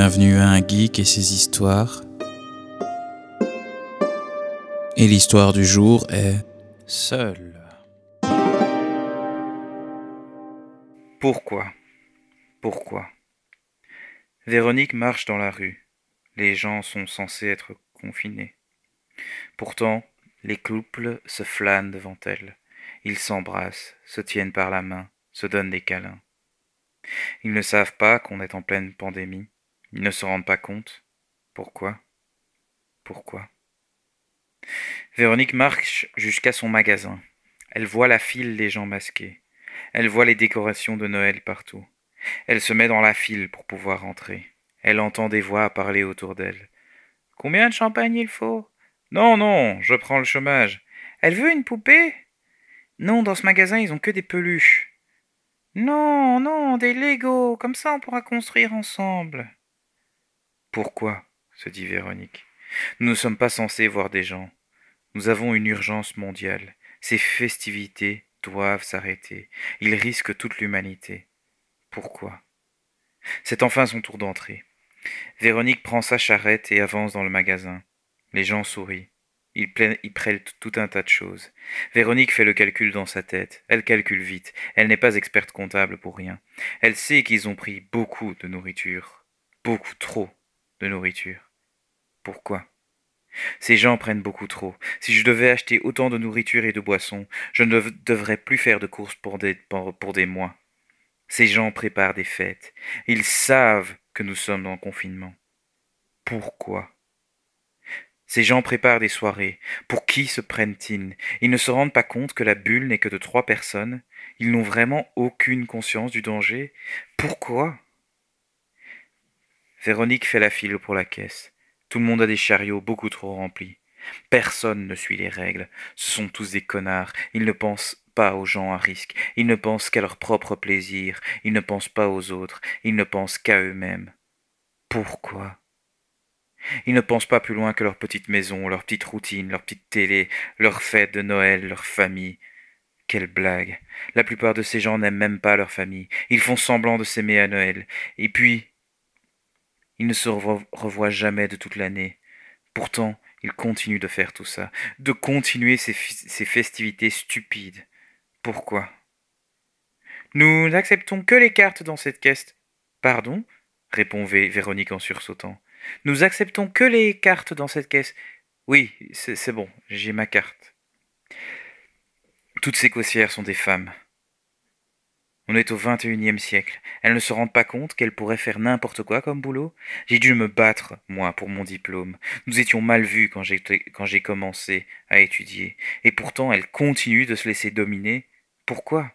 Bienvenue à un geek et ses histoires. Et l'histoire du jour est Seul. Pourquoi? Pourquoi? Véronique marche dans la rue. Les gens sont censés être confinés. Pourtant, les couples se flânent devant elle. Ils s'embrassent, se tiennent par la main, se donnent des câlins. Ils ne savent pas qu'on est en pleine pandémie. Ils ne se rendent pas compte. Pourquoi? Pourquoi? Véronique marche jusqu'à son magasin. Elle voit la file des gens masqués. Elle voit les décorations de Noël partout. Elle se met dans la file pour pouvoir entrer. Elle entend des voix parler autour d'elle. Combien de champagne il faut? Non, non, je prends le chômage. Elle veut une poupée? Non, dans ce magasin, ils ont que des peluches. Non, non, des Legos, comme ça on pourra construire ensemble. Pourquoi se dit Véronique. Nous ne sommes pas censés voir des gens. Nous avons une urgence mondiale. Ces festivités doivent s'arrêter. Ils risquent toute l'humanité. Pourquoi? C'est enfin son tour d'entrée. Véronique prend sa charrette et avance dans le magasin. Les gens sourient. Ils, prennent tout un tas de choses. Véronique fait le calcul dans sa tête. Elle calcule vite. Elle n'est pas experte comptable pour rien. Elle sait qu'ils ont pris beaucoup de nourriture. Beaucoup trop de nourriture. Pourquoi? Ces gens prennent beaucoup trop. Si je devais acheter autant de nourriture et de boissons, je ne devrais plus faire de courses pour des, pour des mois. Ces gens préparent des fêtes. Ils savent que nous sommes en confinement. Pourquoi? Ces gens préparent des soirées. Pour qui se prennent-ils? Ils ne se rendent pas compte que la bulle n'est que de trois personnes. Ils n'ont vraiment aucune conscience du danger. Pourquoi? Véronique fait la file pour la caisse. Tout le monde a des chariots beaucoup trop remplis. Personne ne suit les règles. Ce sont tous des connards. Ils ne pensent pas aux gens à risque. Ils ne pensent qu'à leur propre plaisir. Ils ne pensent pas aux autres. Ils ne pensent qu'à eux-mêmes. Pourquoi? Ils ne pensent pas plus loin que leur petite maison, leur petite routine, leur petite télé, leur fête de Noël, leur famille. Quelle blague. La plupart de ces gens n'aiment même pas leur famille. Ils font semblant de s'aimer à Noël. Et puis, il ne se revoit jamais de toute l'année. Pourtant, il continue de faire tout ça, de continuer ces, festivités stupides. Pourquoi? Nous n'acceptons que les cartes dans cette caisse. Pardon? répond Véronique en sursautant. Nous acceptons que les cartes dans cette caisse. Oui, c'est bon, j'ai ma carte. Toutes ces caissières sont des femmes. On est au XXIe siècle. Elles ne se rendent pas compte qu'elles pourraient faire n'importe quoi comme boulot? J'ai dû me battre, moi, pour mon diplôme. Nous étions mal vus quand j'ai commencé à étudier. Et pourtant, elles continuent de se laisser dominer. Pourquoi?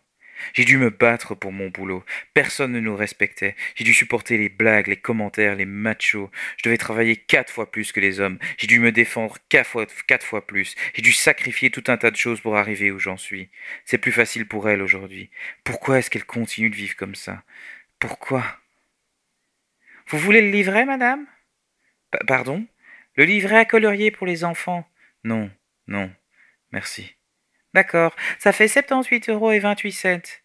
J'ai dû me battre pour mon boulot. Personne ne nous respectait. J'ai dû supporter les blagues, les commentaires, les machos. Je devais travailler quatre fois plus que les hommes. J'ai dû me défendre quatre fois, plus. J'ai dû sacrifier tout un tas de choses pour arriver où j'en suis. C'est plus facile pour elle aujourd'hui. Pourquoi est-ce qu'elle continue de vivre comme ça? Pourquoi? Vous voulez le livret, madame? Pardon? Le livret à colorier pour les enfants? Non, non, merci. D'accord, ça fait 78 euros et 28 cents.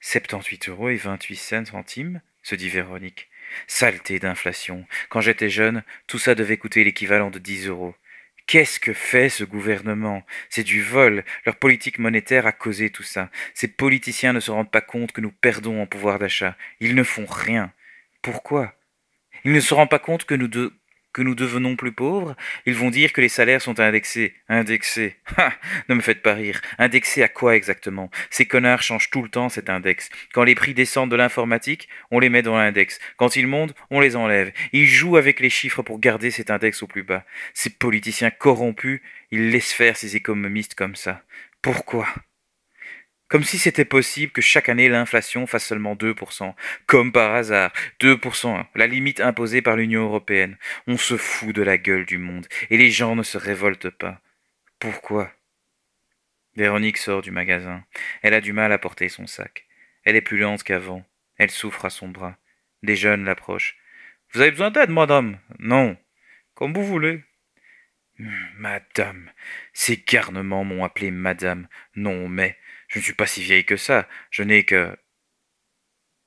78 euros et 28 centimes se dit Véronique. Saleté d'inflation. Quand j'étais jeune, tout ça devait coûter l'équivalent de 10 euros. Qu'est-ce que fait ce gouvernement? C'est du vol. Leur politique monétaire a causé tout ça. Ces politiciens ne se rendent pas compte que nous perdons en pouvoir d'achat. Ils ne font rien. Pourquoi? Ils ne se rendent pas compte que nous, de que nous devenons plus pauvres, ils vont dire que les salaires sont indexés. Indexés. Ha Ne me faites pas rire. Indexés à quoi exactement? Ces connards changent tout le temps cet index. Quand les prix descendent de l'informatique, on les met dans l'index. Quand ils montent, on les enlève. Ils jouent avec les chiffres pour garder cet index au plus bas. Ces politiciens corrompus, ils laissent faire ces économistes comme ça. Pourquoi? Comme si c'était possible que chaque année l'inflation fasse seulement 2%. Comme par hasard. 2%, la limite imposée par l'Union européenne. On se fout de la gueule du monde. Et les gens ne se révoltent pas. Pourquoi? Véronique sort du magasin. Elle a du mal à porter son sac. Elle est plus lente qu'avant. Elle souffre à son bras. Des jeunes l'approchent. Vous avez besoin d'aide, madame? Non. Comme vous voulez. Madame. Ces garnements m'ont appelé madame. Non, mais je ne suis pas si vieille que ça. Je n'ai que.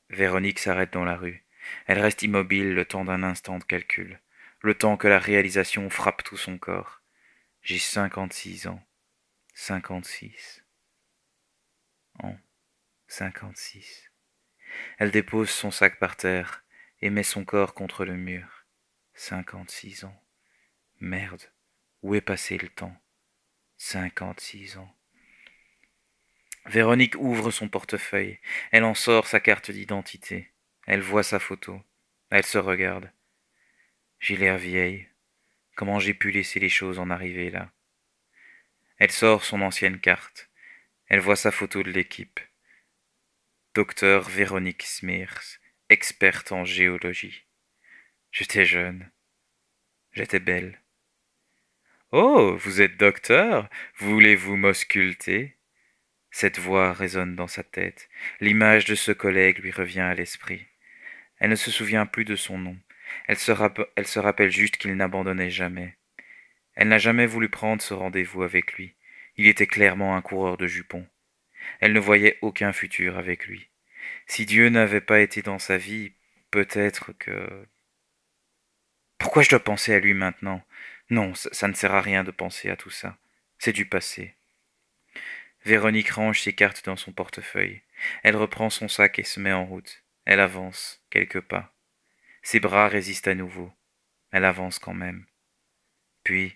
Véronique s'arrête dans la rue. Elle reste immobile le temps d'un instant de calcul, le temps que la réalisation frappe tout son corps. J'ai cinquante-six ans. Cinquante-six. Ans. Cinquante-six. Elle dépose son sac par terre et met son corps contre le mur. Cinquante-six ans. Merde, où est passé le temps? Cinquante-six ans. Véronique ouvre son portefeuille. Elle en sort sa carte d'identité. Elle voit sa photo. Elle se regarde. J'ai l'air vieille. Comment j'ai pu laisser les choses en arriver là? Elle sort son ancienne carte. Elle voit sa photo de l'équipe. Docteur Véronique Smears, experte en géologie. J'étais jeune. J'étais belle. Oh, vous êtes docteur? Voulez-vous m'ausculter? Cette voix résonne dans sa tête. L'image de ce collègue lui revient à l'esprit. Elle ne se souvient plus de son nom. Elle se, elle se rappelle juste qu'il n'abandonnait jamais. Elle n'a jamais voulu prendre ce rendez-vous avec lui. Il était clairement un coureur de jupons. Elle ne voyait aucun futur avec lui. Si Dieu n'avait pas été dans sa vie, peut-être que... Pourquoi je dois penser à lui maintenant? Non, ça ne sert à rien de penser à tout ça. C'est du passé. Véronique range ses cartes dans son portefeuille. Elle reprend son sac et se met en route. Elle avance, quelques pas. Ses bras résistent à nouveau. Elle avance quand même. Puis,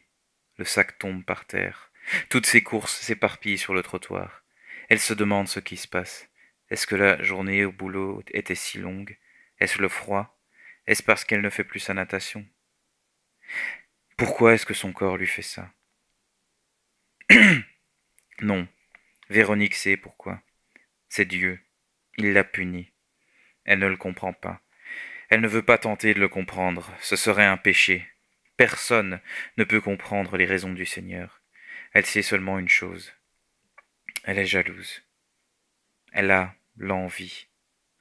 le sac tombe par terre. Toutes ses courses s'éparpillent sur le trottoir. Elle se demande ce qui se passe. Est-ce que la journée au boulot était si longue? Est-ce le froid? Est-ce parce qu'elle ne fait plus sa natation? Pourquoi est-ce que son corps lui fait ça? Non, Véronique sait pourquoi. C'est Dieu. Il l'a punie. Elle ne le comprend pas. Elle ne veut pas tenter de le comprendre, ce serait un péché. Personne ne peut comprendre les raisons du Seigneur. Elle sait seulement une chose. Elle est jalouse. Elle a l'envie,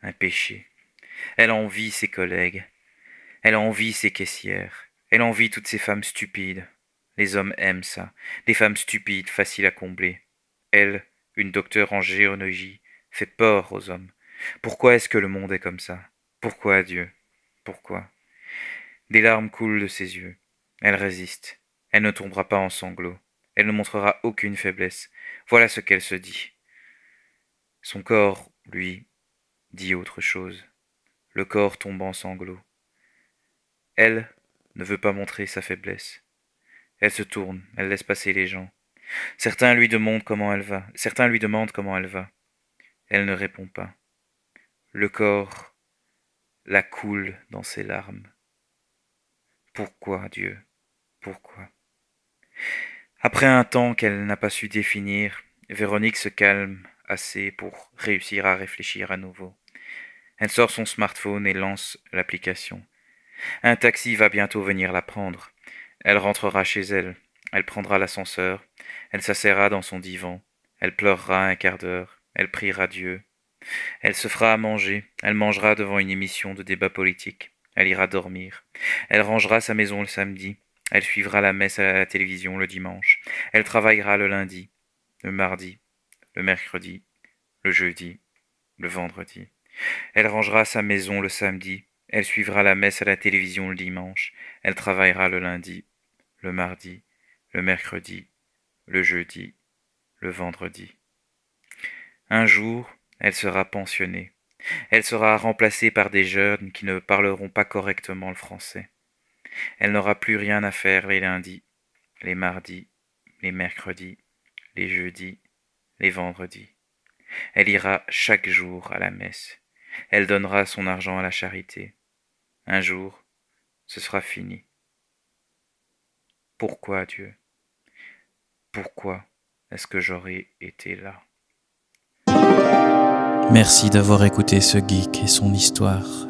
un péché. Elle envie ses collègues. Elle envie ses caissières. Elle envie toutes ces femmes stupides. Les hommes aiment ça. Des femmes stupides, faciles à combler. Elle, une docteure en géologie, fait peur aux hommes. Pourquoi est-ce que le monde est comme ça? Pourquoi Dieu? Pourquoi? Des larmes coulent de ses yeux. Elle résiste. Elle ne tombera pas en sanglots. Elle ne montrera aucune faiblesse. Voilà ce qu'elle se dit. Son corps, lui, dit autre chose. Le corps tombe en sanglots. Elle ne veut pas montrer sa faiblesse. Elle se tourne, elle laisse passer les gens. Certains lui demandent comment elle va. Certains lui demandent comment elle va. Elle ne répond pas. Le corps la coule dans ses larmes. Pourquoi, Dieu? Pourquoi? Après un temps qu'elle n'a pas su définir, Véronique se calme assez pour réussir à réfléchir à nouveau. Elle sort son smartphone et lance l'application. Un taxi va bientôt venir la prendre. Elle rentrera chez elle. Elle prendra l'ascenseur. Elle s'assera dans son divan. Elle pleurera un quart d'heure. Elle priera Dieu. Elle se fera à manger, elle mangera devant une émission de débat politique, elle ira dormir, elle rangera sa maison le samedi, elle suivra la messe à la télévision le dimanche, elle travaillera le lundi, le mardi, le mercredi, le jeudi, le vendredi. Elle rangera sa maison le samedi, elle suivra la messe à la télévision le dimanche, elle travaillera le lundi, le mardi, le mercredi, le jeudi, le vendredi. Un jour, elle sera pensionnée. Elle sera remplacée par des jeunes qui ne parleront pas correctement le français. Elle n'aura plus rien à faire les lundis, les mardis, les mercredis, les jeudis, les vendredis. Elle ira chaque jour à la messe. Elle donnera son argent à la charité. Un jour, ce sera fini. Pourquoi Dieu? Pourquoi est-ce que j'aurais été là? Merci d'avoir écouté ce geek et son histoire.